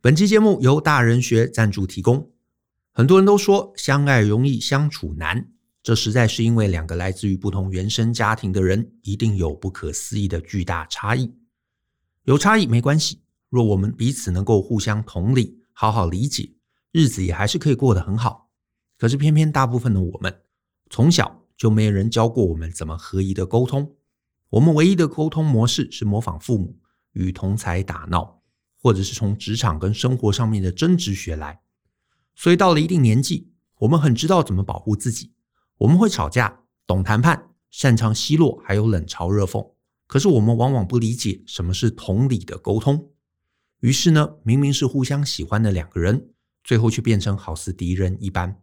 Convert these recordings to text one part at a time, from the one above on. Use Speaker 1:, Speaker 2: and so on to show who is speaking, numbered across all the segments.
Speaker 1: 本期节目由大人学赞助提供。很多人都说相爱容易相处难，这实在是因为两个来自于不同原生家庭的人一定有不可思议的巨大差异。有差异没关系，若我们彼此能够互相同理，好好理解，日子也还是可以过得很好。可是偏偏大部分的我们从小就没有人教过我们怎么合宜的沟通，我们唯一的沟通模式是模仿父母与同侪打闹。或者是从职场跟生活上面的争执学来，所以到了一定年纪，我们很知道怎么保护自己。我们会吵架，懂谈判，擅长奚落，还有冷嘲热讽。可是我们往往不理解什么是同理的沟通。于是呢，明明是互相喜欢的两个人，最后却变成好似敌人一般。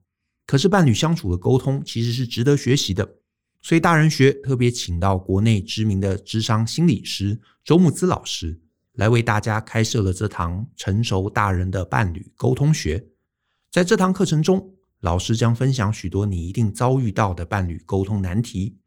Speaker 1: 可是伴侣相处的沟通其实是值得学习的。所以大人学特别请到国内知名的智商心理师周慕姿老师。来为大家开设了这堂成熟大人的伴侣沟通学。在这堂课程中，老师将分享许多你一定遭遇到的伴侣沟通难题，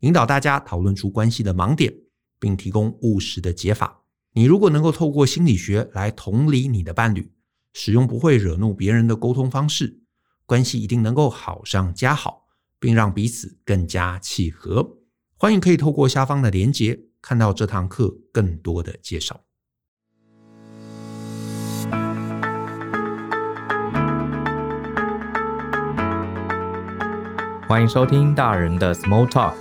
Speaker 1: 引导大家讨论出关系的盲点，并提供务实的解法。你如果能够透过心理学来同理你的伴侣，使用不会惹怒别人的沟通方式，关系一定能够好上加好，并让彼此更加契合。欢迎可以透过下方的连结，看到这堂课更多的介绍。
Speaker 2: 欢迎收听大人的 Small Talk，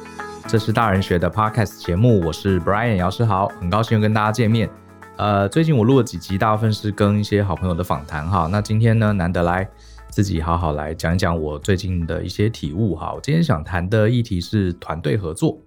Speaker 2: 这是大人学的 Podcast 节目，我是 Brian 姚诗豪，很高兴又跟大家见面。呃，最近我录了几集，大部分是跟一些好朋友的访谈哈。那今天呢，难得来自己好好来讲一讲我最近的一些体悟哈。我今天想谈的议题是团队合作。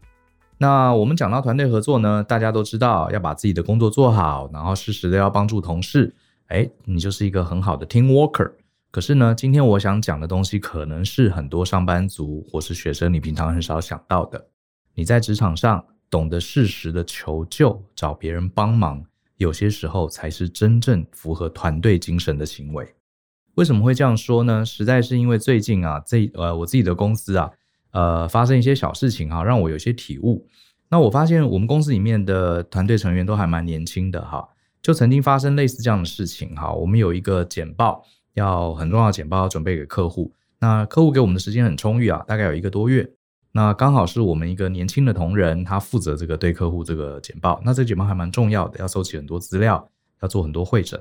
Speaker 2: 那我们讲到团队合作呢，大家都知道要把自己的工作做好，然后适时的要帮助同事，哎，你就是一个很好的 Team Worker。可是呢，今天我想讲的东西，可能是很多上班族或是学生，你平常很少想到的。你在职场上懂得适时的求救，找别人帮忙，有些时候才是真正符合团队精神的行为。为什么会这样说呢？实在是因为最近啊，这呃我自己的公司啊，呃发生一些小事情哈，让我有些体悟。那我发现我们公司里面的团队成员都还蛮年轻的哈，就曾经发生类似这样的事情哈。我们有一个简报。要很重要的简报要准备给客户，那客户给我们的时间很充裕啊，大概有一个多月。那刚好是我们一个年轻的同仁，他负责这个对客户这个简报。那这个简报还蛮重要的，要收集很多资料，要做很多会诊。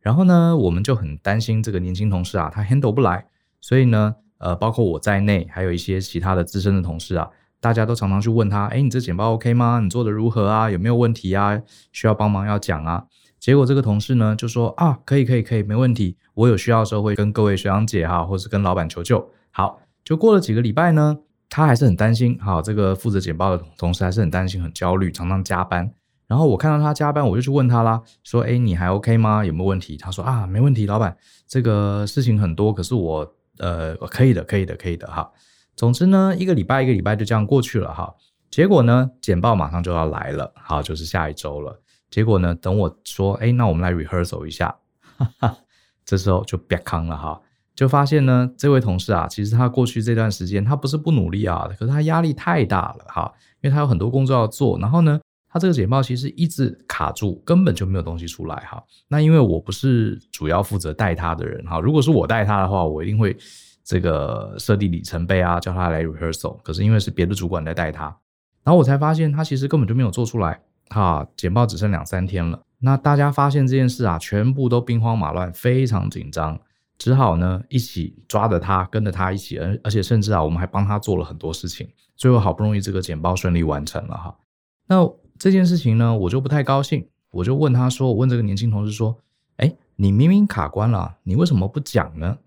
Speaker 2: 然后呢，我们就很担心这个年轻同事啊，他 handle 不来。所以呢，呃，包括我在内，还有一些其他的资深的同事啊，大家都常常去问他：哎，你这简报 OK 吗？你做的如何啊？有没有问题啊？需要帮忙要讲啊？结果这个同事呢就说啊，可以可以可以，没问题，我有需要的时候会跟各位学长姐哈，或是跟老板求救。好，就过了几个礼拜呢，他还是很担心，好，这个负责简报的同事还是很担心、很焦虑，常常加班。然后我看到他加班，我就去问他啦，说，哎，你还 OK 吗？有没有问题？他说啊，没问题，老板，这个事情很多，可是我呃可以的，可以的，可以的哈。总之呢，一个礼拜一个礼拜就这样过去了哈。结果呢，简报马上就要来了，好，就是下一周了。结果呢？等我说，哎，那我们来 rehearsal 一下，哈哈，这时候就别康了哈，就发现呢，这位同事啊，其实他过去这段时间，他不是不努力啊，可是他压力太大了哈，因为他有很多工作要做，然后呢，他这个简报其实一直卡住，根本就没有东西出来哈。那因为我不是主要负责带他的人哈，如果是我带他的话，我一定会这个设定里程碑啊，叫他来 rehearsal。可是因为是别的主管在带他，然后我才发现他其实根本就没有做出来。哈，简报只剩两三天了，那大家发现这件事啊，全部都兵荒马乱，非常紧张，只好呢一起抓着他，跟着他一起，而而且甚至啊，我们还帮他做了很多事情，最后好不容易这个简报顺利完成了哈。那这件事情呢，我就不太高兴，我就问他说，我问这个年轻同事说，哎，你明明卡关了，你为什么不讲呢？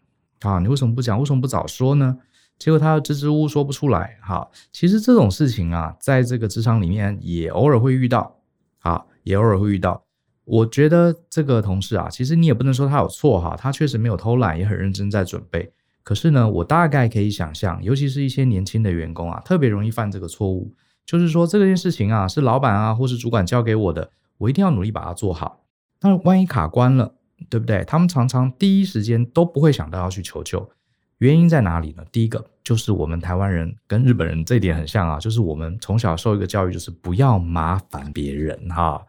Speaker 2: 啊，你为什么不讲？为什么不早说呢？结果他支支吾吾说不出来，哈，其实这种事情啊，在这个职场里面也偶尔会遇到，啊，也偶尔会遇到。我觉得这个同事啊，其实你也不能说他有错哈，他确实没有偷懒，也很认真在准备。可是呢，我大概可以想象，尤其是一些年轻的员工啊，特别容易犯这个错误，就是说这件事情啊，是老板啊或是主管交给我的，我一定要努力把它做好。那万一卡关了，对不对？他们常常第一时间都不会想到要去求救。原因在哪里呢？第一个就是我们台湾人跟日本人这一点很像啊，就是我们从小受一个教育，就是不要麻烦别人哈。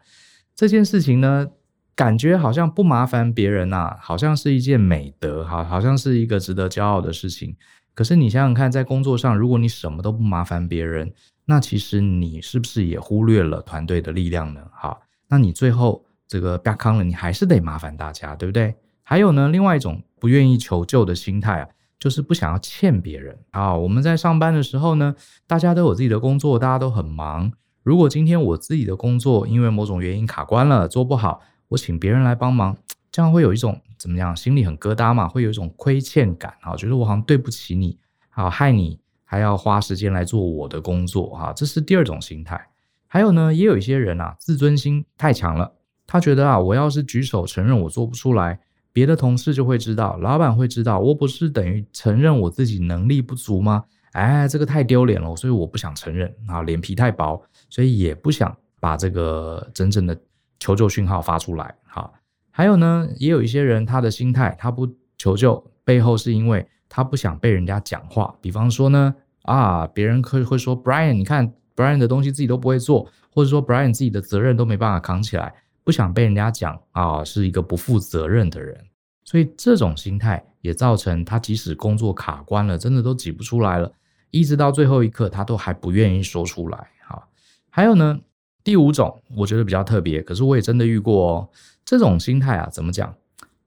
Speaker 2: 这件事情呢，感觉好像不麻烦别人呐、啊，好像是一件美德，哈，好像是一个值得骄傲的事情。可是你想想看，在工作上，如果你什么都不麻烦别人，那其实你是不是也忽略了团队的力量呢？好，那你最后这个被坑了，你还是得麻烦大家，对不对？还有呢，另外一种不愿意求救的心态啊，就是不想要欠别人啊。我们在上班的时候呢，大家都有自己的工作，大家都很忙。如果今天我自己的工作因为某种原因卡关了，做不好，我请别人来帮忙，这样会有一种怎么样？心里很疙瘩嘛，会有一种亏欠感啊，觉得我好像对不起你，好害你还要花时间来做我的工作啊，这是第二种心态。还有呢，也有一些人啊，自尊心太强了，他觉得啊，我要是举手承认我做不出来，别的同事就会知道，老板会知道，我不是等于承认我自己能力不足吗？哎，这个太丢脸了，所以我不想承认啊，脸皮太薄，所以也不想把这个真正的求救讯号发出来。好，还有呢，也有一些人他的心态，他不求救，背后是因为他不想被人家讲话。比方说呢，啊，别人会会说，Brian，你看 Brian 的东西自己都不会做，或者说 Brian 自己的责任都没办法扛起来，不想被人家讲啊，是一个不负责任的人。所以这种心态也造成他即使工作卡关了，真的都挤不出来了。一直到最后一刻，他都还不愿意说出来。哈，还有呢，第五种，我觉得比较特别，可是我也真的遇过哦。这种心态啊，怎么讲？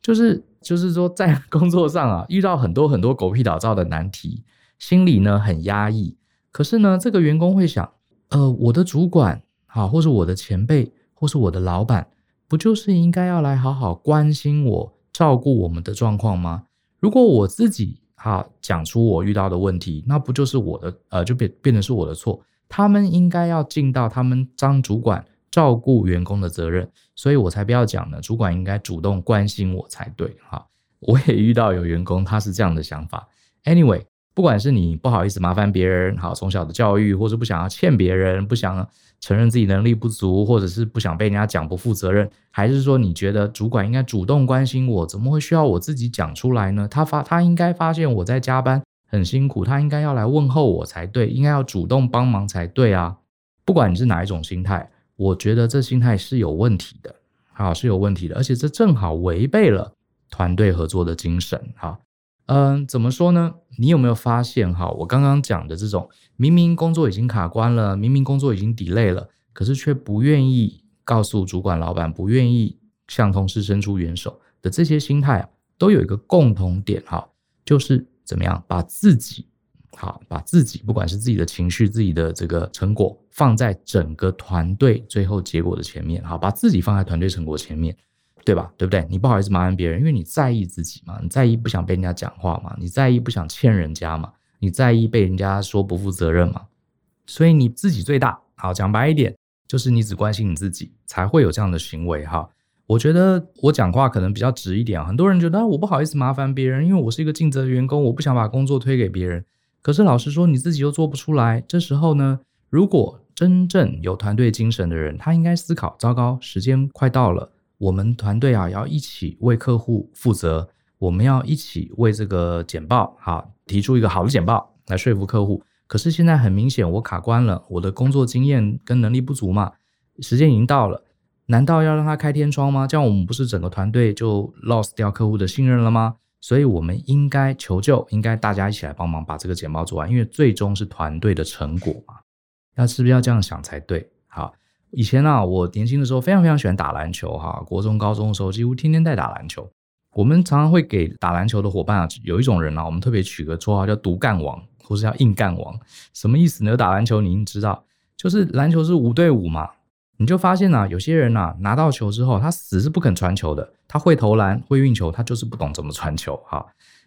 Speaker 2: 就是就是说，在 工作上啊，遇到很多很多狗屁倒灶的难题，心里呢很压抑。可是呢，这个员工会想，呃，我的主管啊，或是我的前辈，或是我的老板，不就是应该要来好好关心我、照顾我们的状况吗？如果我自己哈，讲出我遇到的问题，那不就是我的呃，就变变成是我的错。他们应该要尽到他们当主管照顾员工的责任，所以我才不要讲呢。主管应该主动关心我才对。哈，我也遇到有员工他是这样的想法。Anyway。不管是你不好意思麻烦别人，好，从小的教育，或是不想要欠别人，不想承认自己能力不足，或者是不想被人家讲不负责任，还是说你觉得主管应该主动关心我，怎么会需要我自己讲出来呢？他发他应该发现我在加班很辛苦，他应该要来问候我才对，应该要主动帮忙才对啊！不管你是哪一种心态，我觉得这心态是有问题的，好，是有问题的，而且这正好违背了团队合作的精神，哈。嗯，怎么说呢？你有没有发现哈？我刚刚讲的这种明明工作已经卡关了，明明工作已经 delay 了，可是却不愿意告诉主管、老板，不愿意向同事伸出援手的这些心态啊，都有一个共同点哈，就是怎么样把自己好，把自己不管是自己的情绪、自己的这个成果放在整个团队最后结果的前面，好，把自己放在团队成果前面。对吧？对不对？你不好意思麻烦别人，因为你在意自己嘛，你在意不想被人家讲话嘛，你在意不想欠人家嘛，你在意被人家说不负责任嘛，所以你自己最大。好，讲白一点，就是你只关心你自己，才会有这样的行为哈。我觉得我讲话可能比较直一点，很多人觉得我不好意思麻烦别人，因为我是一个尽责的员工，我不想把工作推给别人。可是老实说，你自己又做不出来，这时候呢，如果真正有团队精神的人，他应该思考：糟糕，时间快到了。我们团队啊，要一起为客户负责，我们要一起为这个简报好提出一个好的简报来说服客户。可是现在很明显，我卡关了，我的工作经验跟能力不足嘛，时间已经到了，难道要让他开天窗吗？这样我们不是整个团队就 lost 掉客户的信任了吗？所以我们应该求救，应该大家一起来帮忙把这个简报做完，因为最终是团队的成果嘛。那是不是要这样想才对？好。以前呢、啊，我年轻的时候非常非常喜欢打篮球哈，国中、高中的时候几乎天天在打篮球。我们常常会给打篮球的伙伴啊，有一种人啊，我们特别取个绰号叫“独干王”或是叫“硬干王”。什么意思呢？打篮球你应知道，就是篮球是五对五嘛，你就发现啊，有些人啊拿到球之后，他死是不肯传球的，他会投篮会运球，他就是不懂怎么传球哈。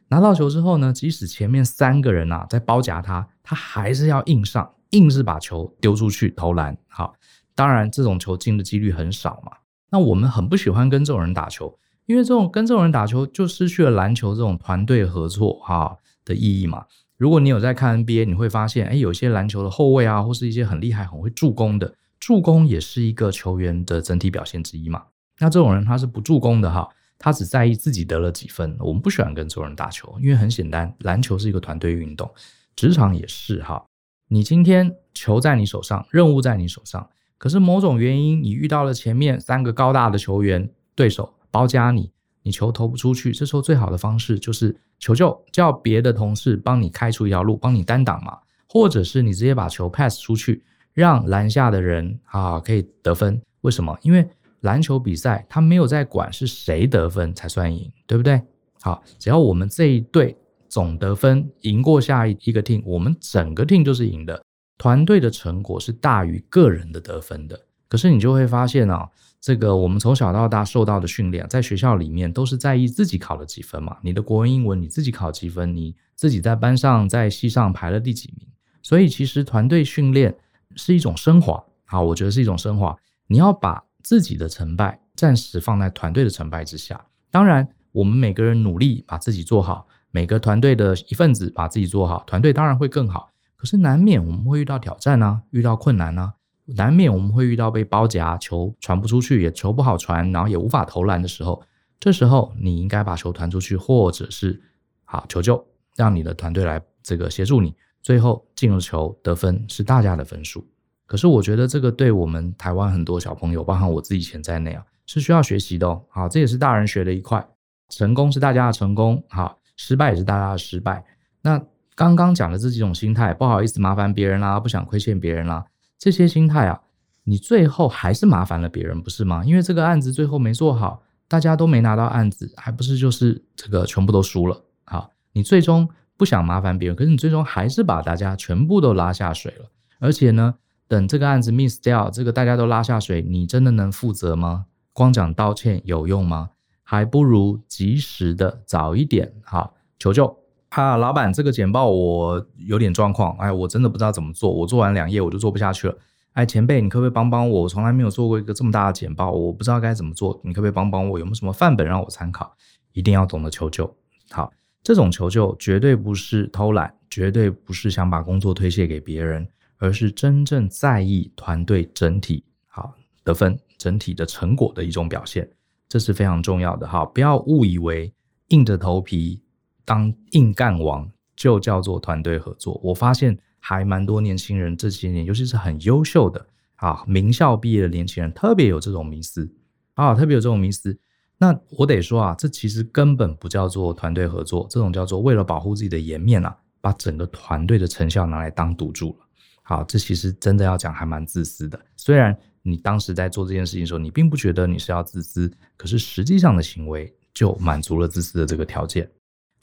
Speaker 2: 拿到球之后呢，即使前面三个人啊在包夹他，他还是要硬上，硬是把球丢出去投篮好。当然，这种球进的几率很少嘛。那我们很不喜欢跟这种人打球，因为这种跟这种人打球就失去了篮球这种团队合作哈的意义嘛。如果你有在看 NBA，你会发现，哎，有些篮球的后卫啊，或是一些很厉害、很会助攻的，助攻也是一个球员的整体表现之一嘛。那这种人他是不助攻的哈，他只在意自己得了几分。我们不喜欢跟这种人打球，因为很简单，篮球是一个团队运动，职场也是哈。你今天球在你手上，任务在你手上。可是某种原因，你遇到了前面三个高大的球员，对手包夹你，你球投不出去，这时候最好的方式就是求救，叫别的同事帮你开出一条路，帮你单挡嘛，或者是你直接把球 pass 出去，让篮下的人啊可以得分。为什么？因为篮球比赛他没有在管是谁得分才算赢，对不对？好，只要我们这一队总得分赢过下一一个 team，我们整个 team 就是赢的。团队的成果是大于个人的得分的。可是你就会发现啊，这个我们从小到大受到的训练，在学校里面都是在意自己考了几分嘛。你的国文、英文你自己考几分，你自己在班上在系上排了第几名。所以其实团队训练是一种升华啊，我觉得是一种升华。你要把自己的成败暂时放在团队的成败之下。当然，我们每个人努力把自己做好，每个团队的一份子把自己做好，团队当然会更好。可是难免我们会遇到挑战啊，遇到困难啊，难免我们会遇到被包夹，球传不出去，也球不好传，然后也无法投篮的时候，这时候你应该把球传出去，或者是好求救，让你的团队来这个协助你，最后进了球得分是大家的分数。可是我觉得这个对我们台湾很多小朋友，包含我自己以前在内啊，是需要学习的哦。好，这也是大人学的一块，成功是大家的成功，好，失败也是大家的失败。那。刚刚讲的这几种心态，不好意思麻烦别人啦、不想亏欠别人啦、这些心态啊，你最后还是麻烦了别人，不是吗？因为这个案子最后没做好，大家都没拿到案子，还不是就是这个全部都输了。好，你最终不想麻烦别人，可是你最终还是把大家全部都拉下水了。而且呢，等这个案子 miss 掉，这个大家都拉下水，你真的能负责吗？光讲道歉有用吗？还不如及时的早一点好求救。啊，老板，这个简报我有点状况，哎，我真的不知道怎么做，我做完两页我就做不下去了。哎，前辈，你可不可以帮帮我？我从来没有做过一个这么大的简报，我不知道该怎么做，你可不可以帮帮我？有没有什么范本让我参考？一定要懂得求救。好，这种求救绝对不是偷懒，绝对不是想把工作推卸给别人，而是真正在意团队整体好得分、整体的成果的一种表现，这是非常重要的。哈，不要误以为硬着头皮。当硬干王就叫做团队合作。我发现还蛮多年轻人这些年，尤其是很优秀的啊，名校毕业的年轻人，特别有这种迷思啊，特别有这种迷思。那我得说啊，这其实根本不叫做团队合作，这种叫做为了保护自己的颜面啊，把整个团队的成效拿来当赌注了。好，这其实真的要讲还蛮自私的。虽然你当时在做这件事情的时候，你并不觉得你是要自私，可是实际上的行为就满足了自私的这个条件。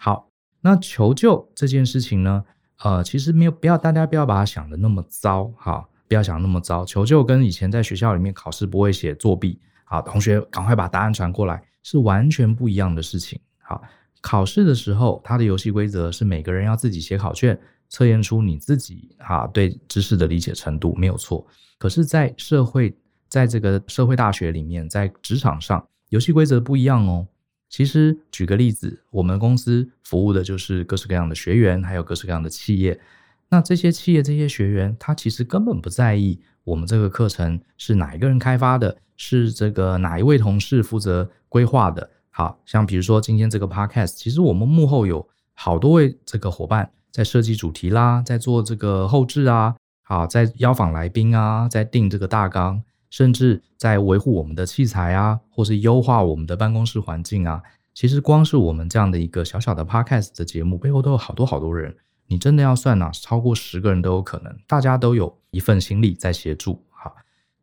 Speaker 2: 好，那求救这件事情呢，呃，其实没有不要大家不要把它想的那么糟，哈，不要想那么糟。求救跟以前在学校里面考试不会写作弊，好，同学赶快把答案传过来，是完全不一样的事情。好，考试的时候，它的游戏规则是每个人要自己写考卷，测验出你自己啊对知识的理解程度，没有错。可是，在社会，在这个社会大学里面，在职场上，游戏规则不一样哦。其实举个例子，我们公司服务的就是各式各样的学员，还有各式各样的企业。那这些企业、这些学员，他其实根本不在意我们这个课程是哪一个人开发的，是这个哪一位同事负责规划的。好，像比如说今天这个 podcast，其实我们幕后有好多位这个伙伴在设计主题啦，在做这个后置啊，好，在邀访来宾啊，在定这个大纲。甚至在维护我们的器材啊，或是优化我们的办公室环境啊，其实光是我们这样的一个小小的 podcast 的节目背后都有好多好多人。你真的要算呢、超过十个人都有可能，大家都有一份心力在协助。好，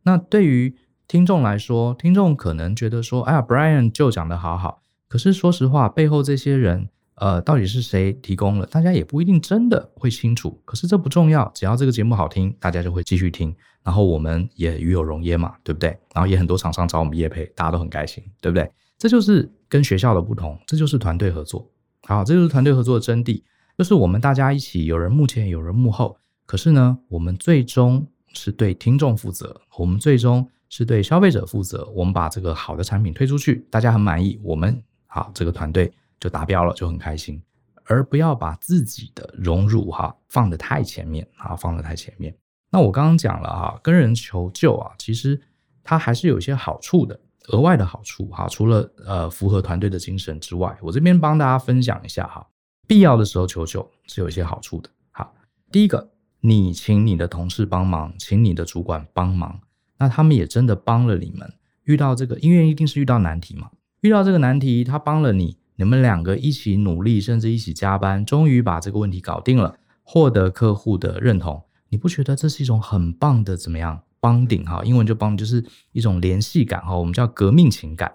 Speaker 2: 那对于听众来说，听众可能觉得说，哎呀 Brian 就讲得好好。可是说实话，背后这些人，呃，到底是谁提供了？大家也不一定真的会清楚。可是这不重要，只要这个节目好听，大家就会继续听。然后我们也与有荣焉嘛，对不对？然后也很多厂商找我们业配，大家都很开心，对不对？这就是跟学校的不同，这就是团队合作。好，这就是团队合作的真谛，就是我们大家一起，有人幕前，有人幕后。可是呢，我们最终是对听众负责，我们最终是对消费者负责。我们把这个好的产品推出去，大家很满意，我们好这个团队就达标了，就很开心。而不要把自己的荣辱哈放得太前面啊，放得太前面。那我刚刚讲了哈，跟人求救啊，其实它还是有一些好处的，额外的好处哈。除了呃符合团队的精神之外，我这边帮大家分享一下哈，必要的时候求救是有一些好处的。好，第一个，你请你的同事帮忙，请你的主管帮忙，那他们也真的帮了你们，遇到这个，因为一定是遇到难题嘛。遇到这个难题，他帮了你，你们两个一起努力，甚至一起加班，终于把这个问题搞定了，获得客户的认同。你不觉得这是一种很棒的怎么样？bonding 哈，英文就 bond 就是一种联系感哈，我们叫革命情感。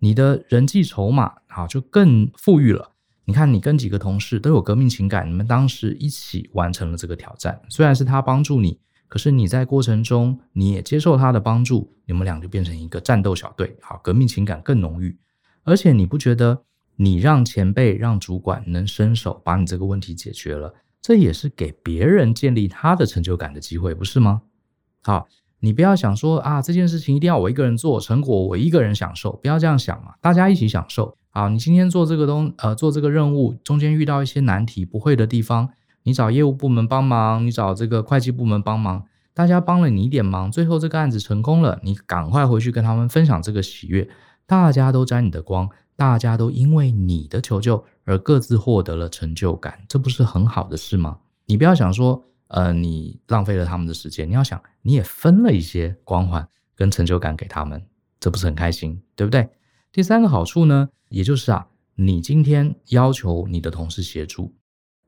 Speaker 2: 你的人际筹码好就更富裕了。你看，你跟几个同事都有革命情感，你们当时一起完成了这个挑战，虽然是他帮助你。可是你在过程中，你也接受他的帮助，你们俩就变成一个战斗小队，好，革命情感更浓郁。而且你不觉得，你让前辈、让主管能伸手把你这个问题解决了，这也是给别人建立他的成就感的机会，不是吗？好，你不要想说啊，这件事情一定要我一个人做，成果我一个人享受，不要这样想嘛，大家一起享受。好，你今天做这个东，呃，做这个任务中间遇到一些难题、不会的地方。你找业务部门帮忙，你找这个会计部门帮忙，大家帮了你一点忙，最后这个案子成功了，你赶快回去跟他们分享这个喜悦，大家都沾你的光，大家都因为你的求救而各自获得了成就感，这不是很好的事吗？你不要想说，呃，你浪费了他们的时间，你要想，你也分了一些光环跟成就感给他们，这不是很开心，对不对？第三个好处呢，也就是啊，你今天要求你的同事协助。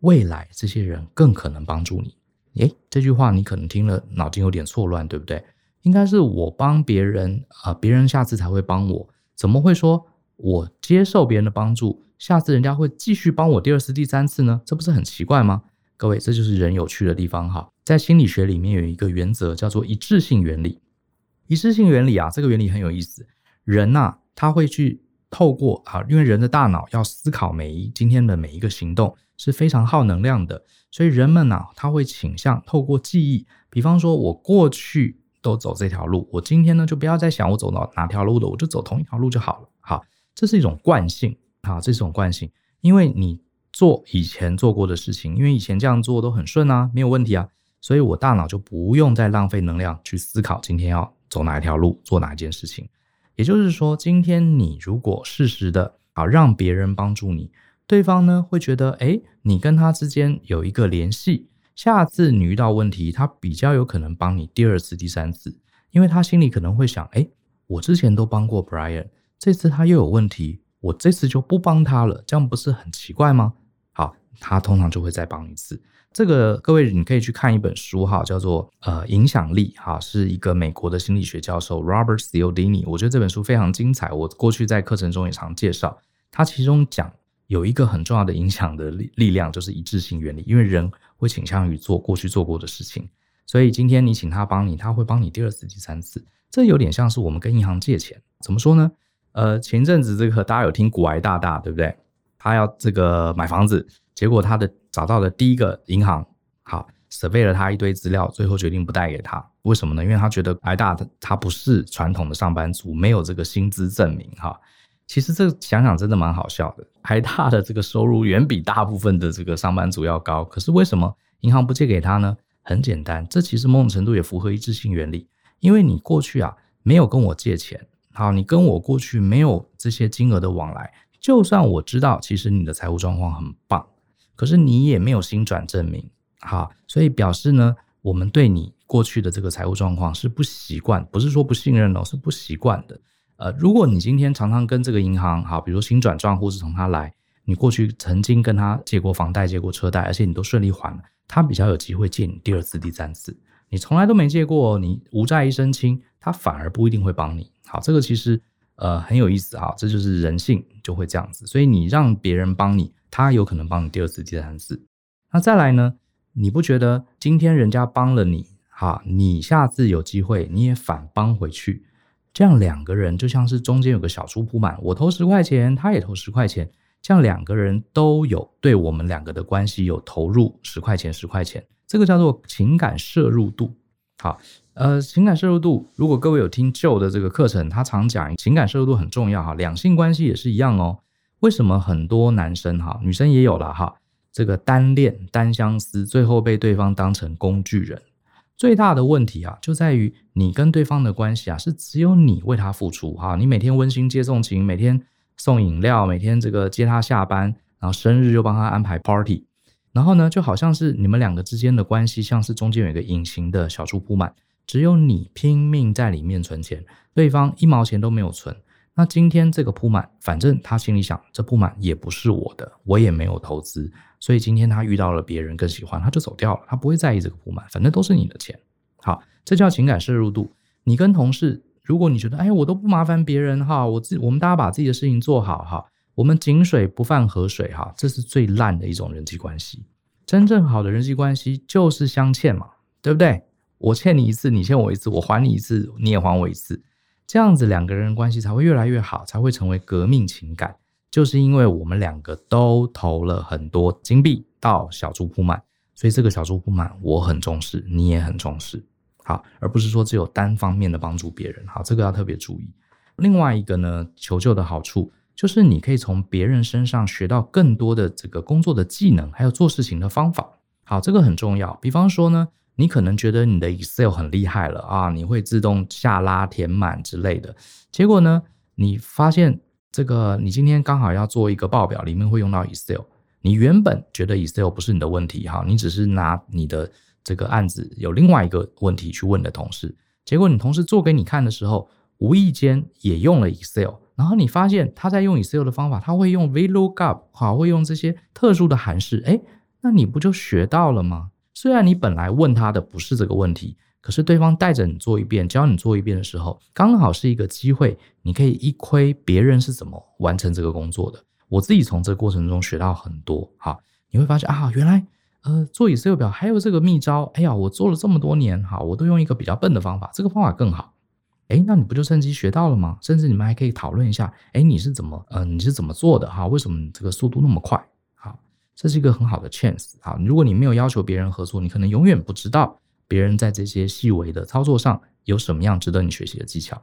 Speaker 2: 未来这些人更可能帮助你。诶，这句话你可能听了脑筋有点错乱，对不对？应该是我帮别人啊，别人下次才会帮我。怎么会说我接受别人的帮助，下次人家会继续帮我第二次、第三次呢？这不是很奇怪吗？各位，这就是人有趣的地方哈。在心理学里面有一个原则叫做一致性原理。一致性原理啊，这个原理很有意思。人呐，他会去透过啊，因为人的大脑要思考每一今天的每一个行动。是非常耗能量的，所以人们呢、他会倾向透过记忆，比方说，我过去都走这条路，我今天呢就不要再想我走到哪条路的，我就走同一条路就好了。好，这是一种惯性，啊，这是一种惯性，因为你做以前做过的事情，因为以前这样做都很顺啊，没有问题啊，所以我大脑就不用再浪费能量去思考今天要走哪一条路，做哪一件事情。也就是说，今天你如果适时的啊，让别人帮助你。对方呢会觉得，哎，你跟他之间有一个联系，下次你遇到问题，他比较有可能帮你第二次、第三次，因为他心里可能会想，哎，我之前都帮过 Brian，这次他又有问题，我这次就不帮他了，这样不是很奇怪吗？好，他通常就会再帮一次。这个各位你可以去看一本书哈，叫做呃影响力哈，是一个美国的心理学教授 Robert Cialdini，我觉得这本书非常精彩，我过去在课程中也常介绍，他其中讲。有一个很重要的影响的力力量，就是一致性原理。因为人会倾向于做过去做过的事情，所以今天你请他帮你，他会帮你第二次、第三次。这有点像是我们跟银行借钱，怎么说呢？呃，前阵子这个大家有听股癌大大，对不对？他要这个买房子，结果他的找到的第一个银行，好，survey 了他一堆资料，最后决定不贷给他。为什么呢？因为他觉得癌大他他不是传统的上班族，没有这个薪资证明，哈。其实这想想真的蛮好笑的，台大的这个收入远比大部分的这个上班族要高，可是为什么银行不借给他呢？很简单，这其实某种程度也符合一致性原理，因为你过去啊没有跟我借钱，好，你跟我过去没有这些金额的往来，就算我知道其实你的财务状况很棒，可是你也没有新转证明，好，所以表示呢，我们对你过去的这个财务状况是不习惯，不是说不信任哦，是不习惯的。呃，如果你今天常常跟这个银行，好，比如说薪转账户是从他来，你过去曾经跟他借过房贷、借过车贷，而且你都顺利还了，他比较有机会借你第二次、第三次。你从来都没借过，你无债一身轻，他反而不一定会帮你。好，这个其实呃很有意思啊，这就是人性就会这样子。所以你让别人帮你，他有可能帮你第二次、第三次。那再来呢？你不觉得今天人家帮了你，哈，你下次有机会你也反帮回去？这样两个人就像是中间有个小猪铺满，我投十块钱，他也投十块钱，这样两个人都有对我们两个的关系有投入十块钱十块钱，这个叫做情感摄入度。好，呃，情感摄入度，如果各位有听旧的这个课程，他常讲情感摄入度很重要哈，两性关系也是一样哦。为什么很多男生哈，女生也有了哈，这个单恋单相思，最后被对方当成工具人？最大的问题啊，就在于你跟对方的关系啊，是只有你为他付出哈，你每天温馨接送情，每天送饮料，每天这个接他下班，然后生日又帮他安排 party，然后呢，就好像是你们两个之间的关系，像是中间有一个隐形的小猪扑满，只有你拼命在里面存钱，对方一毛钱都没有存。那今天这个铺满，反正他心里想，这铺满也不是我的，我也没有投资，所以今天他遇到了别人更喜欢，他就走掉了，他不会在意这个铺满，反正都是你的钱。好，这叫情感摄入度。你跟同事，如果你觉得，哎，我都不麻烦别人哈，我自我们大家把自己的事情做好哈，我们井水不犯河水哈，这是最烂的一种人际关系。真正好的人际关系就是相欠嘛，对不对？我欠你一次，你欠我一次，我还你一次，你也还我一次。这样子两个人关系才会越来越好，才会成为革命情感。就是因为我们两个都投了很多金币到小猪扑满，所以这个小猪扑满我很重视，你也很重视，好，而不是说只有单方面的帮助别人。好，这个要特别注意。另外一个呢，求救的好处就是你可以从别人身上学到更多的这个工作的技能，还有做事情的方法。好，这个很重要。比方说呢。你可能觉得你的 Excel 很厉害了啊，你会自动下拉填满之类的。结果呢，你发现这个你今天刚好要做一个报表，里面会用到 Excel。你原本觉得 Excel 不是你的问题哈，你只是拿你的这个案子有另外一个问题去问的同事。结果你同事做给你看的时候，无意间也用了 Excel，然后你发现他在用 Excel 的方法，他会用 VLOOKUP，哈，会用这些特殊的函式。诶，那你不就学到了吗？虽然你本来问他的不是这个问题，可是对方带着你做一遍，教你做一遍的时候，刚好是一个机会，你可以一窥别人是怎么完成这个工作的。我自己从这个过程中学到很多，哈，你会发现啊，原来呃做 Excel 表还有这个秘招，哎呀，我做了这么多年，哈，我都用一个比较笨的方法，这个方法更好，哎，那你不就趁机学到了吗？甚至你们还可以讨论一下，哎，你是怎么，呃，你是怎么做的，哈，为什么这个速度那么快？好这是一个很好的 chance 啊！如果你没有要求别人合作，你可能永远不知道别人在这些细微的操作上有什么样值得你学习的技巧。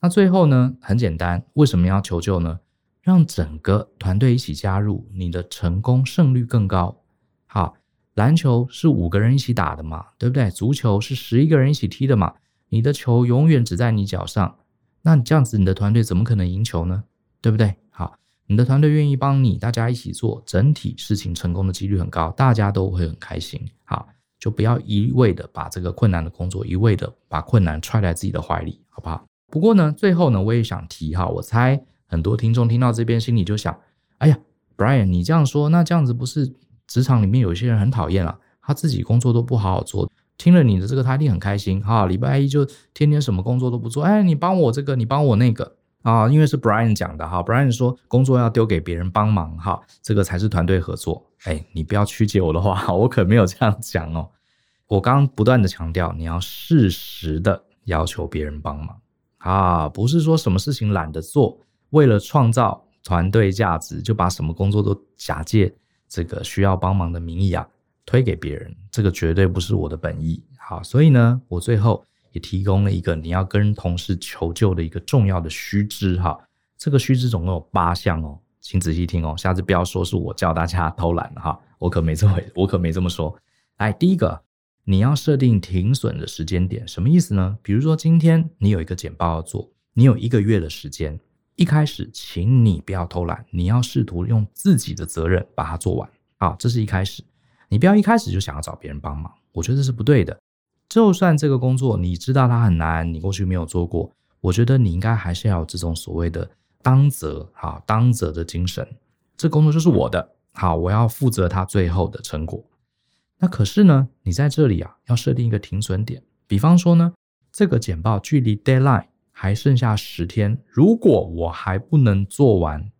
Speaker 2: 那最后呢，很简单，为什么要求救呢？让整个团队一起加入，你的成功胜率更高。好，篮球是五个人一起打的嘛，对不对？足球是十一个人一起踢的嘛，你的球永远只在你脚上，那你这样子，你的团队怎么可能赢球呢？对不对？好。你的团队愿意帮你，大家一起做，整体事情成功的几率很高，大家都会很开心。好，就不要一味的把这个困难的工作，一味的把困难揣在自己的怀里，好不好？不过呢，最后呢，我也想提哈，我猜很多听众听到这边心里就想，哎呀，Brian，你这样说，那这样子不是职场里面有些人很讨厌啊？他自己工作都不好好做，听了你的这个他一定很开心哈，礼拜一就天天什么工作都不做，哎，你帮我这个，你帮我那个。啊，因为是 Brian 讲的哈 Brian 说工作要丢给别人帮忙哈，这个才是团队合作。哎，你不要曲解我的话，我可没有这样讲哦。我刚刚不断的强调，你要适时的要求别人帮忙啊，不是说什么事情懒得做，为了创造团队价值，就把什么工作都假借这个需要帮忙的名义啊推给别人，这个绝对不是我的本意。好，所以呢，我最后。也提供了一个你要跟同事求救的一个重要的须知哈，这个须知总共有八项哦，请仔细听哦，下次不要说是我叫大家偷懒哈，我可没这么，我可没这么说。来，第一个，你要设定停损的时间点，什么意思呢？比如说今天你有一个简报要做，你有一个月的时间，一开始，请你不要偷懒，你要试图用自己的责任把它做完啊，这是一开始，你不要一开始就想要找别人帮忙，我觉得这是不对的。就算这个工作你知道它很难，你过去没有做过，我觉得你应该还是要有这种所谓的当责哈当责的精神。这工作就是我的，好，我要负责它最后的成果。那可是呢，你在这里啊，要设定一个停损点。比方说呢，这个简报距离 deadline 还剩下十天，如果我还不能做完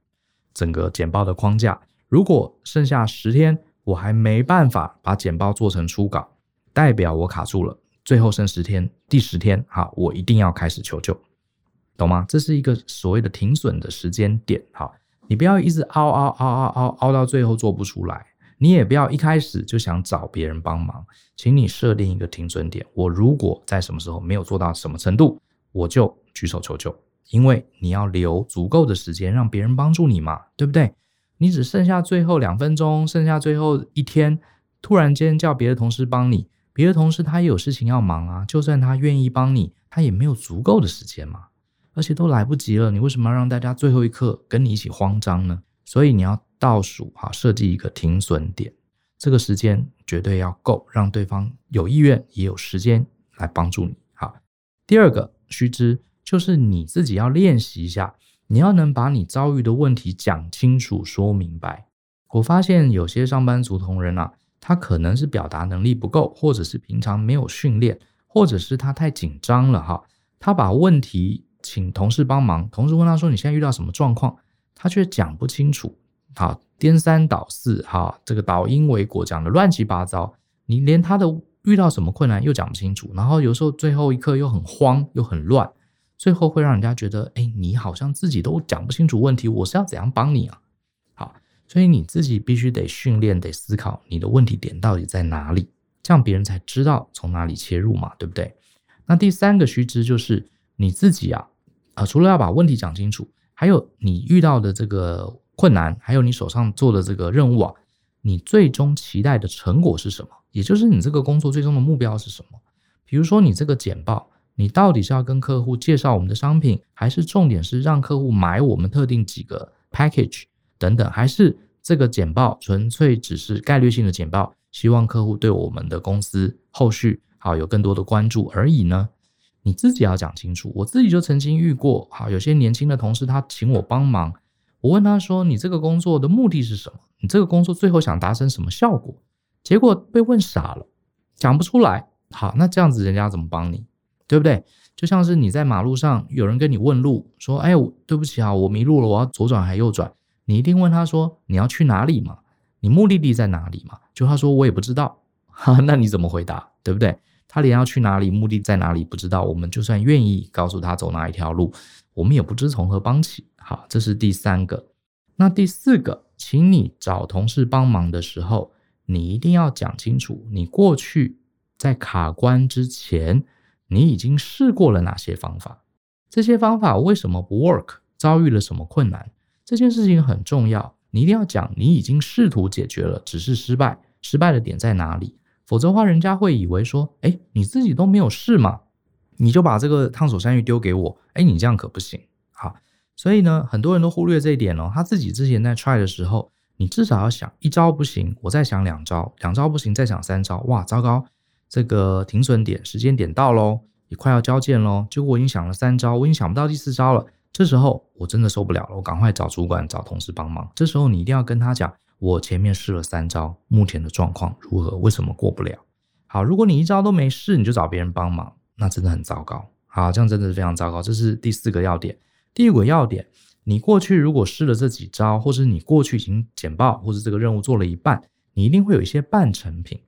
Speaker 2: 整个简报的框架，如果剩下十天我还没办法把简报做成初稿。代表我卡住了，最后剩十天，第十天，好，我一定要开始求救，懂吗？这是一个所谓的停损的时间点，好，你不要一直凹凹凹凹凹凹到最后做不出来，你也不要一开始就想找别人帮忙，请你设定一个停损点，我如果在什么时候没有做到什么程度，我就举手求救，因为你要留足够的时间让别人帮助你嘛，对不对？你只剩下最后两分钟，剩下最后一天，突然间叫别的同事帮你。别的同事他也有事情要忙啊，就算他愿意帮你，他也没有足够的时间嘛，而且都来不及了，你为什么要让大家最后一刻跟你一起慌张呢？所以你要倒数哈，设计一个停损点，这个时间绝对要够，让对方有意愿也有时间来帮助你。好，第二个须知就是你自己要练习一下，你要能把你遭遇的问题讲清楚、说明白。我发现有些上班族同仁啊，他可能是表达能力不够，或者是平常没有训练，或者是他太紧张了哈。他把问题请同事帮忙，同事问他说：“你现在遇到什么状况？”他却讲不清楚，好，颠三倒四，哈，这个倒因为果讲的乱七八糟，你连他的遇到什么困难又讲不清楚，然后有时候最后一刻又很慌又很乱，最后会让人家觉得，哎，你好像自己都讲不清楚问题，我是要怎样帮你啊？好。所以你自己必须得训练，得思考你的问题点到底在哪里，这样别人才知道从哪里切入嘛，对不对？那第三个须知就是你自己啊，啊，除了要把问题讲清楚，还有你遇到的这个困难，还有你手上做的这个任务啊，你最终期待的成果是什么？也就是你这个工作最终的目标是什么？比如说你这个简报，你到底是要跟客户介绍我们的商品，还是重点是让客户买我们特定几个 package？等等，还是这个简报纯粹只是概率性的简报，希望客户对我们的公司后续好有更多的关注而已呢？你自己要讲清楚。我自己就曾经遇过，好有些年轻的同事，他请我帮忙，我问他说：“你这个工作的目的是什么？你这个工作最后想达成什么效果？”结果被问傻了，讲不出来。好，那这样子人家怎么帮你？对不对？就像是你在马路上有人跟你问路，说：“哎，对不起啊，我迷路了，我要左转还右转？”你一定问他说：“你要去哪里嘛？你目的地在哪里嘛？”就他说：“我也不知道。”哈，那你怎么回答？对不对？他连要去哪里、目的在哪里不知道，我们就算愿意告诉他走哪一条路，我们也不知从何帮起。好，这是第三个。那第四个，请你找同事帮忙的时候，你一定要讲清楚，你过去在卡关之前，你已经试过了哪些方法？这些方法为什么不 work？遭遇了什么困难？这件事情很重要，你一定要讲，你已经试图解决了，只是失败，失败的点在哪里？否则的话，人家会以为说，哎，你自己都没有试嘛，你就把这个烫手山芋丢给我，哎，你这样可不行。好，所以呢，很多人都忽略这一点哦。他自己之前在 try 的时候，你至少要想一招不行，我再想两招，两招不行，再想三招。哇，糟糕，这个停损点时间点到喽，也快要交件喽，结果我已经想了三招，我已经想不到第四招了。这时候我真的受不了了，我赶快找主管、找同事帮忙。这时候你一定要跟他讲，我前面试了三招，目前的状况如何？为什么过不了？好，如果你一招都没试，你就找别人帮忙，那真的很糟糕。好，这样真的是非常糟糕。这是第四个要点。第五个要点，你过去如果试了这几招，或是你过去已经简报或是这个任务做了一半，你一定会有一些半成品。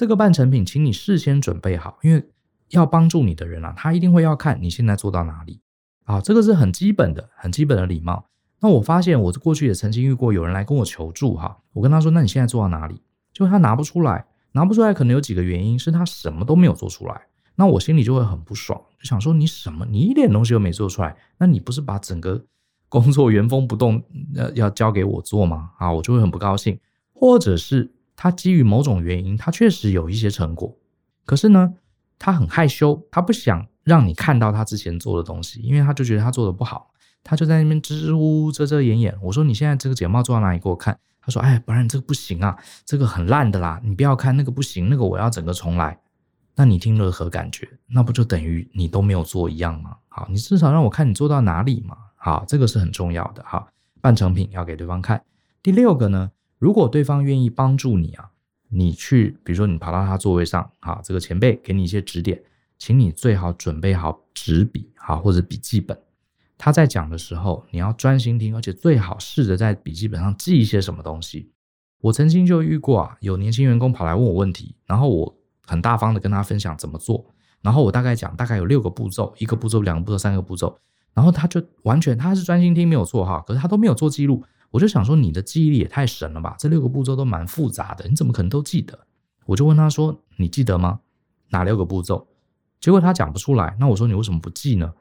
Speaker 2: 这个半成品，请你事先准备好，因为要帮助你的人啊，他一定会要看你现在做到哪里。啊，这个是很基本的、很基本的礼貌。那我发现，我过去也曾经遇过有人来跟我求助，哈，我跟他说：“那你现在做到哪里？”就他拿不出来，拿不出来，可能有几个原因，是他什么都没有做出来。那我心里就会很不爽，就想说：“你什么？你一点东西都没做出来，那你不是把整个工作原封不动呃要交给我做吗？”啊，我就会很不高兴。或者是他基于某种原因，他确实有一些成果，可是呢，他很害羞，他不想。让你看到他之前做的东西，因为他就觉得他做的不好，他就在那边支支吾吾、遮遮掩掩。我说：“你现在这个睫毛做到哪里？给我看。”他说：“哎，不然这个不行啊，这个很烂的啦，你不要看那个不行，那个我要整个重来。”那你听了何感觉？那不就等于你都没有做一样吗？好，你至少让我看你做到哪里嘛。好，这个是很重要的。好，半成品要给对方看。第六个呢，如果对方愿意帮助你啊，你去，比如说你跑到他座位上，哈，这个前辈给你一些指点。请你最好准备好纸笔，哈，或者笔记本。他在讲的时候，你要专心听，而且最好试着在笔记本上记一些什么东西。我曾经就遇过啊，有年轻员工跑来问我问题，然后我很大方的跟他分享怎么做，然后我大概讲大概有六个步骤，一个步骤、两个步骤、三个步骤，然后他就完全他是专心听没有错哈，可是他都没有做记录。我就想说，你的记忆力也太神了吧？这六个步骤都蛮复杂的，你怎么可能都记得？我就问他说：“你记得吗？哪六个步骤？”结果他讲不出来，那我说，你为什么不记呢？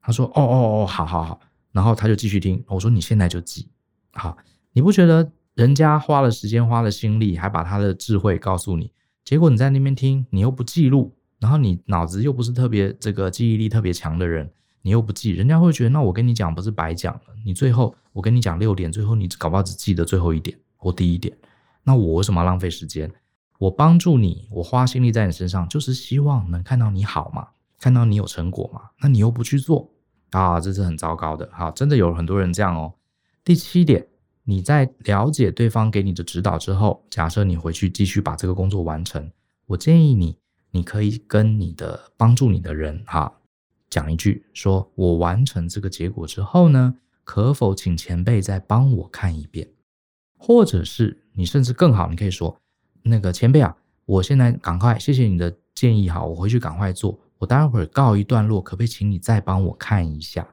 Speaker 2: 他说哦哦哦，好好好，然后他就继续听。我说，你现在就记，好，你不觉得人家花了时间花了心力，还把他的智慧告诉你，结果你在那边听，你又不记录，然后你脑子又不是特别这个记忆力特别强的人，你又不记，人家会觉得那我跟你讲不是白讲了？你最后我跟你讲六点，最后你搞不好只记得最后一点或第一点，那我为什么要浪费时间？我帮助你，我花心力在你身上，就是希望能看到你好嘛。看到你有成果嘛，那你又不去做啊，这是很糟糕的。好，真的有很多人这样哦。第七点，你在了解对方给你的指导之后，假设你回去继续把这个工作完成，我建议你，你可以跟你的帮助你的人哈讲一句，说我完成这个结果之后呢，可否请前辈再帮我看一遍？或者是你甚至更好，你可以说那个前辈啊，我现在赶快谢谢你的建议哈，我回去赶快做。我待会儿告一段落，可不可以请你再帮我看一下？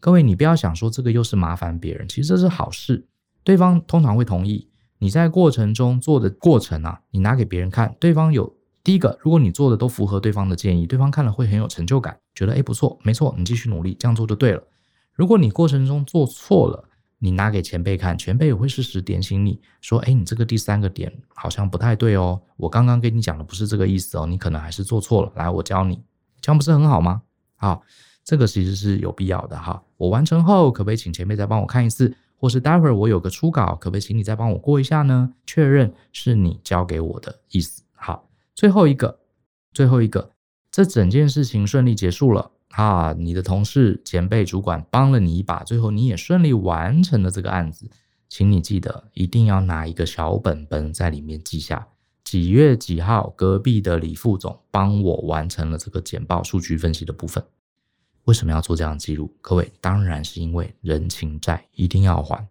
Speaker 2: 各位，你不要想说这个又是麻烦别人，其实这是好事，对方通常会同意。你在过程中做的过程啊，你拿给别人看，对方有第一个，如果你做的都符合对方的建议，对方看了会很有成就感，觉得诶不错，没错，你继续努力，这样做就对了。如果你过程中做错了，你拿给前辈看，前辈也会适时点醒你说，诶你这个第三个点好像不太对哦，我刚刚跟你讲的不是这个意思哦，你可能还是做错了，来，我教你。这样不是很好吗？好，这个其实是有必要的哈。我完成后，可不可以请前辈再帮我看一次？或是待会儿我有个初稿，可不可以请你再帮我过一下呢？确认是你交给我的意思。好，最后一个，最后一个，这整件事情顺利结束了啊！你的同事、前辈、主管帮了你一把，最后你也顺利完成了这个案子，请你记得一定要拿一个小本本在里面记下。几月几号，隔壁的李副总帮我完成了这个简报数据分析的部分。为什么要做这样的记录？各位，当然是因为人情债一定要还，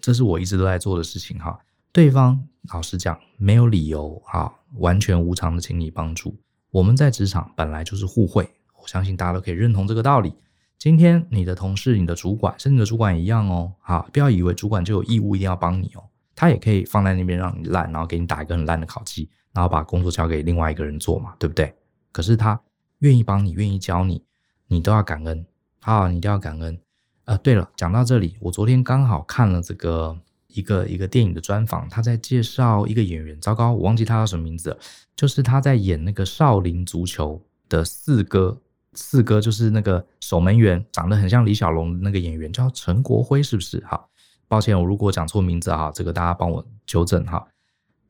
Speaker 2: 这是我一直都在做的事情哈。对方老实讲，没有理由哈，完全无偿的请你帮助。我们在职场本来就是互惠，我相信大家都可以认同这个道理。今天你的同事、你的主管，甚至你的主管一样哦，不要以为主管就有义务一定要帮你哦。他也可以放在那边让你烂，然后给你打一个很烂的考绩，然后把工作交给另外一个人做嘛，对不对？可是他愿意帮你，愿意教你，你都要感恩啊，你都要感恩。呃，对了，讲到这里，我昨天刚好看了这个一个一个电影的专访，他在介绍一个演员，糟糕，我忘记他叫什么名字，就是他在演那个少林足球的四哥，四哥就是那个守门员，长得很像李小龙的那个演员，叫陈国辉，是不是？好。抱歉，我如果讲错名字哈，这个大家帮我纠正哈。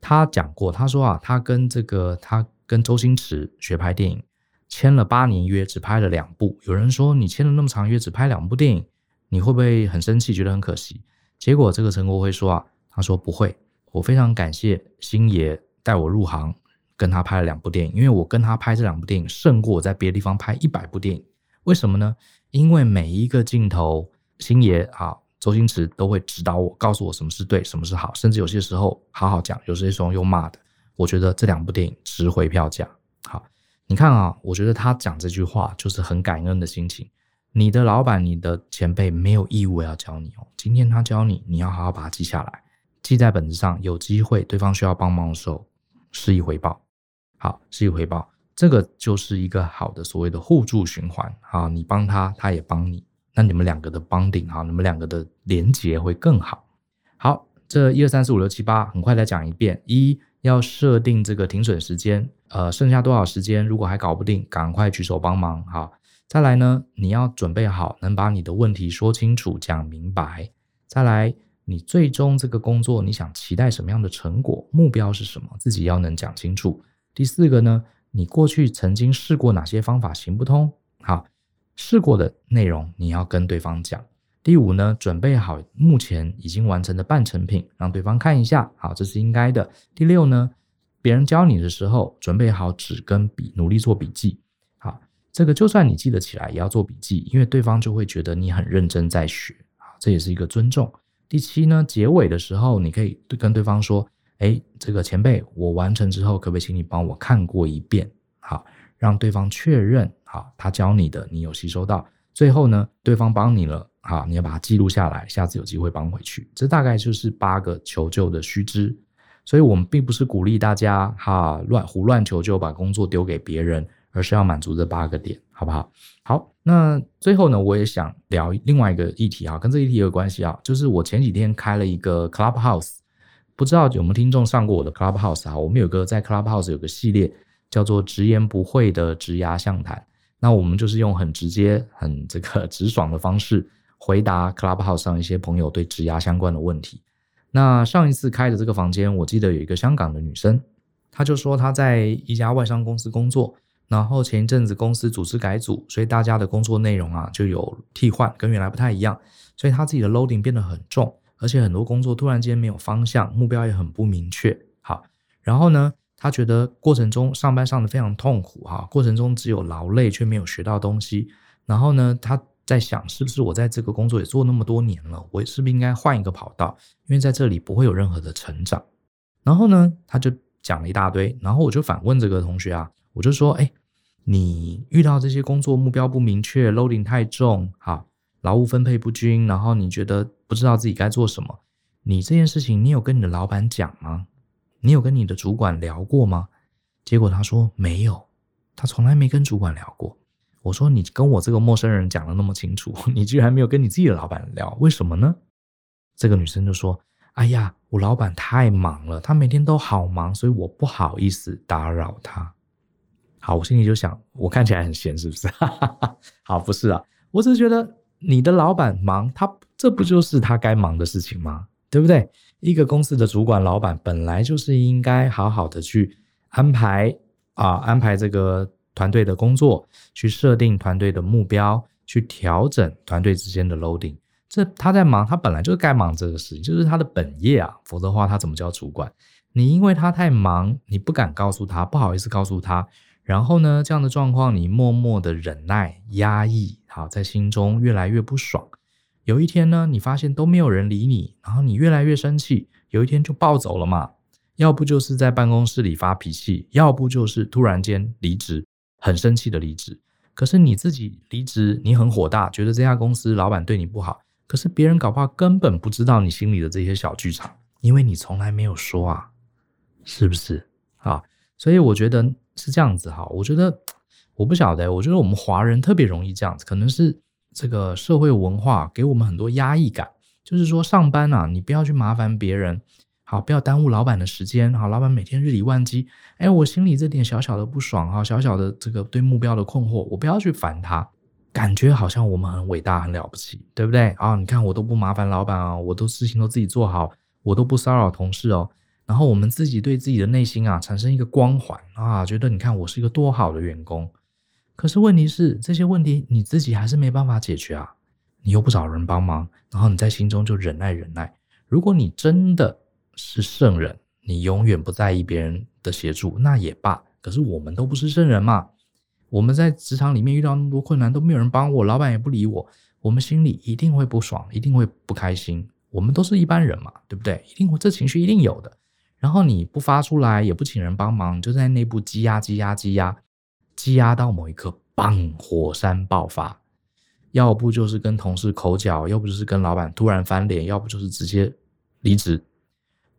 Speaker 2: 他讲过，他说啊，他跟这个他跟周星驰学拍电影，签了八年约，只拍了两部。有人说你签了那么长约，只拍两部电影，你会不会很生气，觉得很可惜？结果这个陈国辉说啊，他说不会，我非常感谢星爷带我入行，跟他拍了两部电影，因为我跟他拍这两部电影胜过我在别的地方拍一百部电影。为什么呢？因为每一个镜头，星爷啊。周星驰都会指导我，告诉我什么是对，什么是好，甚至有些时候好好讲，有些时候又骂的。我觉得这两部电影值回票价。好，你看啊，我觉得他讲这句话就是很感恩的心情。你的老板、你的前辈没有义务要教你哦，今天他教你，你要好好把它记下来，记在本子上。有机会对方需要帮忙的时候，施以回报。好，施以回报，这个就是一个好的所谓的互助循环。啊，你帮他，他也帮你。那你们两个的 bonding 哈，你们两个的连结会更好。好，这一二三四五六七八，很快再讲一遍。一要设定这个停损时间，呃，剩下多少时间？如果还搞不定，赶快举手帮忙。好，再来呢，你要准备好，能把你的问题说清楚、讲明白。再来，你最终这个工作，你想期待什么样的成果？目标是什么？自己要能讲清楚。第四个呢，你过去曾经试过哪些方法行不通？好。试过的内容你要跟对方讲。第五呢，准备好目前已经完成的半成品，让对方看一下。好，这是应该的。第六呢，别人教你的时候，准备好纸跟笔，努力做笔记。这个就算你记得起来，也要做笔记，因为对方就会觉得你很认真在学。啊，这也是一个尊重。第七呢，结尾的时候，你可以跟对方说：“诶，这个前辈，我完成之后，可不可以请你帮我看过一遍？”好，让对方确认。好，他教你的，你有吸收到。最后呢，对方帮你了，好，你要把它记录下来，下次有机会帮回去。这大概就是八个求救的须知。所以我们并不是鼓励大家哈乱胡乱求救，把工作丢给别人，而是要满足这八个点，好不好？好，那最后呢，我也想聊另外一个议题哈，跟这议题有关系啊，就是我前几天开了一个 Clubhouse，不知道有没有听众上过我的 Clubhouse 啊？我们有个在 Clubhouse 有个系列叫做“直言不讳的直牙相谈”。那我们就是用很直接、很这个直爽的方式回答 Clubhouse 上一些朋友对直牙相关的问题。那上一次开的这个房间，我记得有一个香港的女生，她就说她在一家外商公司工作，然后前一阵子公司组织改组，所以大家的工作内容啊就有替换，跟原来不太一样，所以他自己的 loading 变得很重，而且很多工作突然间没有方向，目标也很不明确。好，然后呢，他觉得过程中上班上得非常痛苦哈，过程中只有劳累却没有学到东西。然后呢，他在想，是不是我在这个工作也做那么多年了，我是不是应该换一个跑道？因为在这里不会有任何的成长。然后呢，他就讲了一大堆，然后我就反问这个同学啊。我就说，哎，你遇到这些工作目标不明确，loading 太重，好，劳务分配不均，然后你觉得不知道自己该做什么，你这件事情你有跟你的老板讲吗？你有跟你的主管聊过吗？结果他说没有，他从来没跟主管聊过。我说你跟我这个陌生人讲的那么清楚，你居然没有跟你自己的老板聊，为什么呢？这个女生就说，哎呀，我老板太忙了，他每天都好忙，所以我不好意思打扰他。好，我心里就想，我看起来很闲，是不是？好，不是啊，我只是觉得你的老板忙，他这不就是他该忙的事情吗？对不对？一个公司的主管、老板本来就是应该好好的去安排啊，安排这个团队的工作，去设定团队的目标，去调整团队之间的 loading。这他在忙，他本来就是该忙这个事情，就是他的本业啊，否则的话他怎么叫主管？你因为他太忙，你不敢告诉他，不好意思告诉他。然后呢，这样的状况你默默的忍耐、压抑，好，在心中越来越不爽。有一天呢，你发现都没有人理你，然后你越来越生气，有一天就暴走了嘛。要不就是在办公室里发脾气，要不就是突然间离职，很生气的离职。可是你自己离职，你很火大，觉得这家公司老板对你不好。可是别人搞不好根本不知道你心里的这些小剧场，因为你从来没有说啊，是不是？啊，所以我觉得。是这样子哈，我觉得我不晓得，我觉得我们华人特别容易这样子，可能是这个社会文化给我们很多压抑感，就是说上班啊，你不要去麻烦别人，好，不要耽误老板的时间，好，老板每天日理万机，哎，我心里这点小小的不爽哈，小小的这个对目标的困惑，我不要去烦他，感觉好像我们很伟大很了不起，对不对啊？你看我都不麻烦老板啊，我都事情都自己做好，我都不骚扰同事哦。然后我们自己对自己的内心啊产生一个光环啊，觉得你看我是一个多好的员工。可是问题是这些问题你自己还是没办法解决啊，你又不找人帮忙，然后你在心中就忍耐忍耐。如果你真的是圣人，你永远不在意别人的协助，那也罢。可是我们都不是圣人嘛，我们在职场里面遇到那么多困难都没有人帮我，老板也不理我，我们心里一定会不爽，一定会不开心。我们都是一般人嘛，对不对？一定会这情绪一定有的。然后你不发出来，也不请人帮忙，就在内部积压、积压、积压，积压到某一刻，砰！火山爆发。要不就是跟同事口角，要不就是跟老板突然翻脸，要不就是直接离职。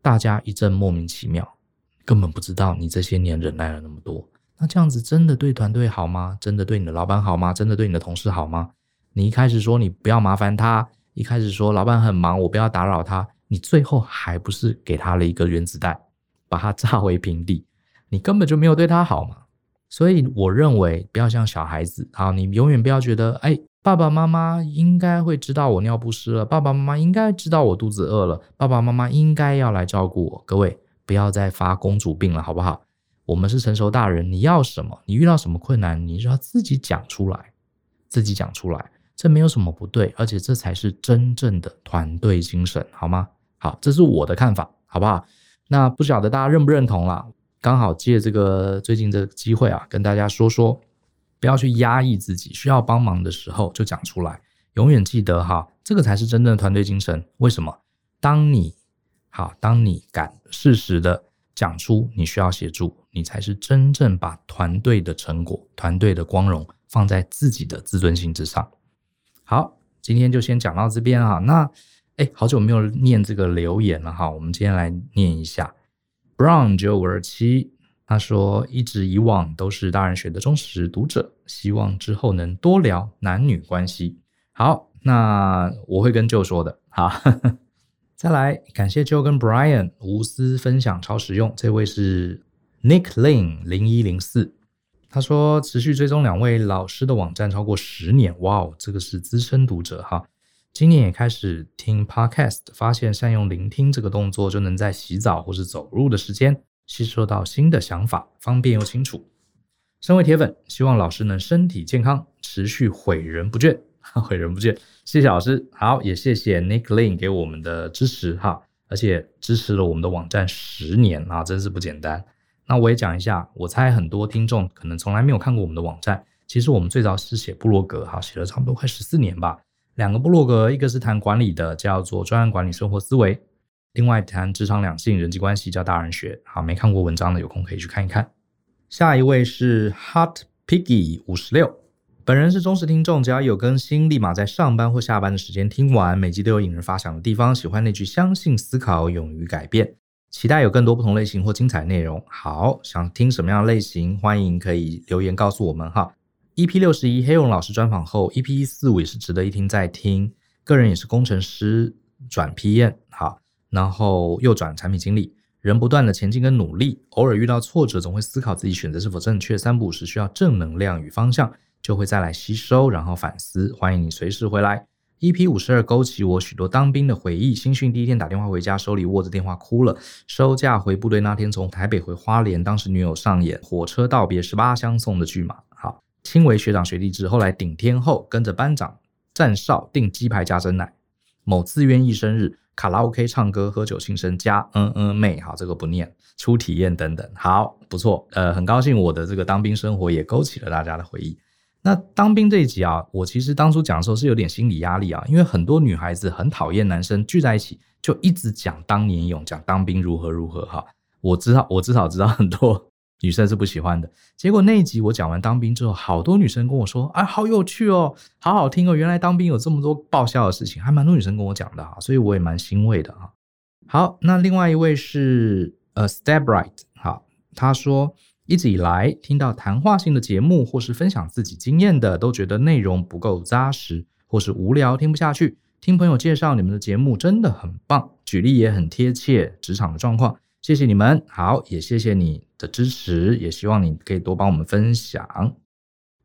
Speaker 2: 大家一阵莫名其妙，根本不知道你这些年忍耐了那么多。那这样子真的对团队好吗？真的对你的老板好吗？真的对你的同事好吗？你一开始说你不要麻烦他，一开始说老板很忙，我不要打扰他。你最后还不是给他了一个原子弹，把他炸为平地？你根本就没有对他好嘛！所以我认为不要像小孩子，好，你永远不要觉得，哎，爸爸妈妈应该会知道我尿不湿了，爸爸妈妈应该知道我肚子饿了，爸爸妈妈应该要来照顾我。各位不要再发公主病了，好不好？我们是成熟大人，你要什么？你遇到什么困难，你就要自己讲出来，自己讲出来，这没有什么不对，而且这才是真正的团队精神，好吗？好，这是我的看法，好不好？那不晓得大家认不认同啦？刚好借这个最近这个机会啊，跟大家说说，不要去压抑自己，需要帮忙的时候就讲出来。永远记得哈，这个才是真正的团队精神。为什么？当你好，当你敢适时的讲出你需要协助，你才是真正把团队的成果、团队的光荣放在自己的自尊心之上。好，今天就先讲到这边啊，那。哎，好久没有念这个留言了哈，我们今天来念一下。Brown 九五二七，他说一直以往都是大人学的忠实读者，希望之后能多聊男女关系。好，那我会跟 Joe 说的。好，再来感谢 Joe 跟 Brian 无私分享超实用。这位是 Nick Lin 零一零四，他说持续追踪两位老师的网站超过十年，哇哦，这个是资深读者哈。今年也开始听 Podcast，发现善用聆听这个动作，就能在洗澡或是走路的时间吸收到新的想法，方便又清楚。身为铁粉，希望老师能身体健康，持续毁人不倦，毁人不倦。谢谢老师，好，也谢谢 Nick Lin 给我们的支持哈，而且支持了我们的网站十年啊，真是不简单。那我也讲一下，我猜很多听众可能从来没有看过我们的网站。其实我们最早是写部落格，哈，写了差不多快十四年吧。两个部落格，一个是谈管理的，叫做专案管理生活思维；另外谈职场两性人际关系，叫大人学。好，没看过文章的有空可以去看一看。下一位是 Hot Piggy 五十六，本人是忠实听众，只要有更新，立马在上班或下班的时间听完，每集都有引人发想的地方。喜欢那句相信思考，勇于改变。期待有更多不同类型或精彩内容。好，想听什么样类型？欢迎可以留言告诉我们哈。EP 六十一黑龙老师专访后，EP 一四五也是值得一听再听。个人也是工程师转 PM，好，然后又转产品经理，人不断的前进跟努力，偶尔遇到挫折，总会思考自己选择是否正确。三不五时需要正能量与方向，就会再来吸收，然后反思。欢迎你随时回来。EP 五十二勾起我许多当兵的回忆。新训第一天打电话回家，手里握着电话哭了。收假回部队那天，从台北回花莲，当时女友上演火车道别十八相送的剧码。好，亲为学长学弟制，后来顶天后跟着班长站哨订鸡排加珍奶。某自愿役生日，卡拉 OK 唱歌喝酒庆生加嗯嗯妹。好，这个不念。初体验等等，好，不错。呃，很高兴我的这个当兵生活也勾起了大家的回忆。那当兵这一集啊，我其实当初讲的时候是有点心理压力啊，因为很多女孩子很讨厌男生聚在一起就一直讲当年勇，讲当兵如何如何哈。我知道，我至少知道很多女生是不喜欢的。结果那一集我讲完当兵之后，好多女生跟我说，啊，好有趣哦，好好听哦，原来当兵有这么多爆笑的事情，还蛮多女生跟我讲的哈，所以我也蛮欣慰的哈。好，那另外一位是呃 Step Right，好，他说。一直以来，听到谈话性的节目或是分享自己经验的，都觉得内容不够扎实，或是无聊，听不下去。听朋友介绍你们的节目真的很棒，举例也很贴切职场的状况。谢谢你们，好，也谢谢你的支持，也希望你可以多帮我们分享。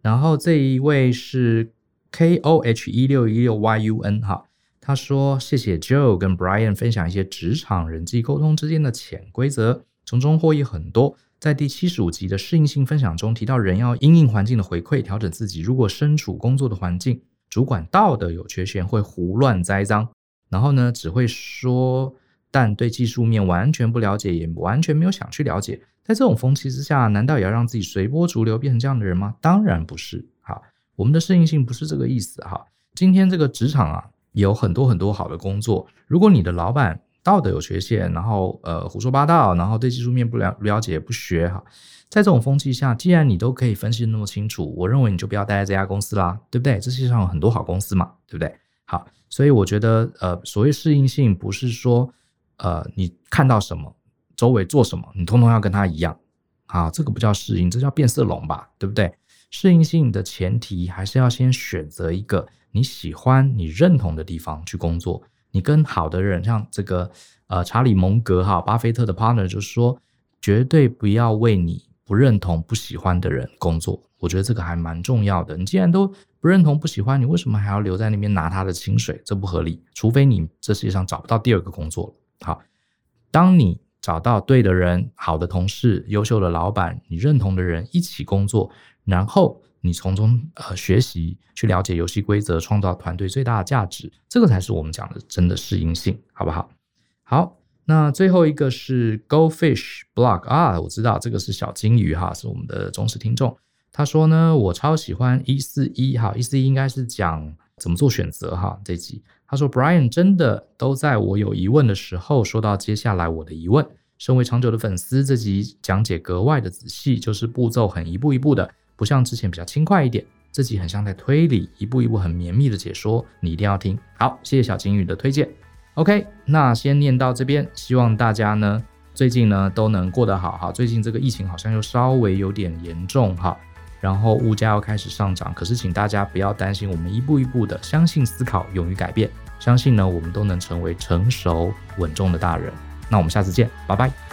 Speaker 2: 然后这一位是 K O H 一六一六 Y U N 哈，他说谢谢 Joe 跟 Brian 分享一些职场人际沟通之间的潜规则，从中获益很多。在第七十五集的适应性分享中提到，人要因应环境的回馈调整自己。如果身处工作的环境，主管道德有缺陷，会胡乱栽赃，然后呢，只会说，但对技术面完全不了解，也完全没有想去了解。在这种风气之下，难道也要让自己随波逐流变成这样的人吗？当然不是。好，我们的适应性不是这个意思。哈，今天这个职场啊，有很多很多好的工作。如果你的老板，道德有缺陷，然后呃胡说八道，然后对技术面不了了解不学哈，在这种风气下，既然你都可以分析那么清楚，我认为你就不要待在这家公司啦，对不对？这世界上有很多好公司嘛，对不对？好，所以我觉得呃所谓适应性不是说呃你看到什么，周围做什么，你通通要跟他一样啊，这个不叫适应，这叫变色龙吧，对不对？适应性的前提还是要先选择一个你喜欢、你认同的地方去工作。你跟好的人，像这个呃查理蒙格哈巴菲特的 partner 就是说，绝对不要为你不认同、不喜欢的人工作。我觉得这个还蛮重要的。你既然都不认同、不喜欢，你为什么还要留在那边拿他的薪水？这不合理。除非你这世界上找不到第二个工作了。好，当你找到对的人、好的同事、优秀的老板、你认同的人一起工作，然后。你从中呃学习，去了解游戏规则，创造团队最大的价值，这个才是我们讲的真的适应性，好不好？好，那最后一个是 Go Fish Blog 啊，我知道这个是小金鱼哈，是我们的忠实听众。他说呢，我超喜欢一四一哈，一四一应该是讲怎么做选择哈这集。他说 Brian 真的都在我有疑问的时候说到接下来我的疑问。身为长久的粉丝，这集讲解格外的仔细，就是步骤很一步一步的。不像之前比较轻快一点，这集很像在推理，一步一步很绵密的解说，你一定要听。好，谢谢小金鱼的推荐。OK，那先念到这边，希望大家呢最近呢都能过得好哈。最近这个疫情好像又稍微有点严重哈，然后物价又开始上涨，可是请大家不要担心，我们一步一步的相信思考，勇于改变，相信呢我们都能成为成熟稳重的大人。那我们下次见，拜拜。